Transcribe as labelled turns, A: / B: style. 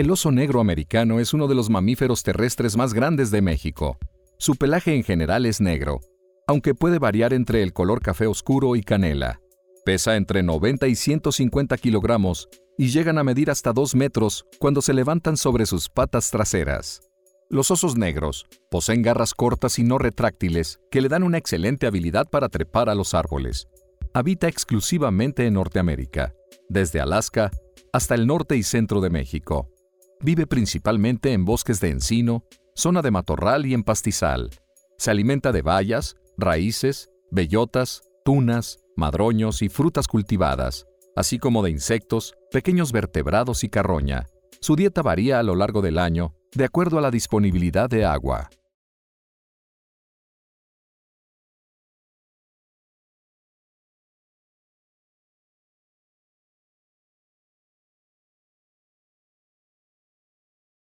A: El oso negro americano es uno de los mamíferos terrestres más grandes de México. Su pelaje en general es negro, aunque puede variar entre el color café oscuro y canela. Pesa entre 90 y 150 kilogramos y llegan a medir hasta 2 metros cuando se levantan sobre sus patas traseras. Los osos negros poseen garras cortas y no retráctiles que le dan una excelente habilidad para trepar a los árboles. Habita exclusivamente en Norteamérica, desde Alaska hasta el norte y centro de México. Vive principalmente en bosques de encino, zona de matorral y en pastizal. Se alimenta de bayas, raíces, bellotas, tunas, madroños y frutas cultivadas así como de insectos, pequeños vertebrados y carroña. Su dieta varía a lo largo del año, de acuerdo a la disponibilidad de agua.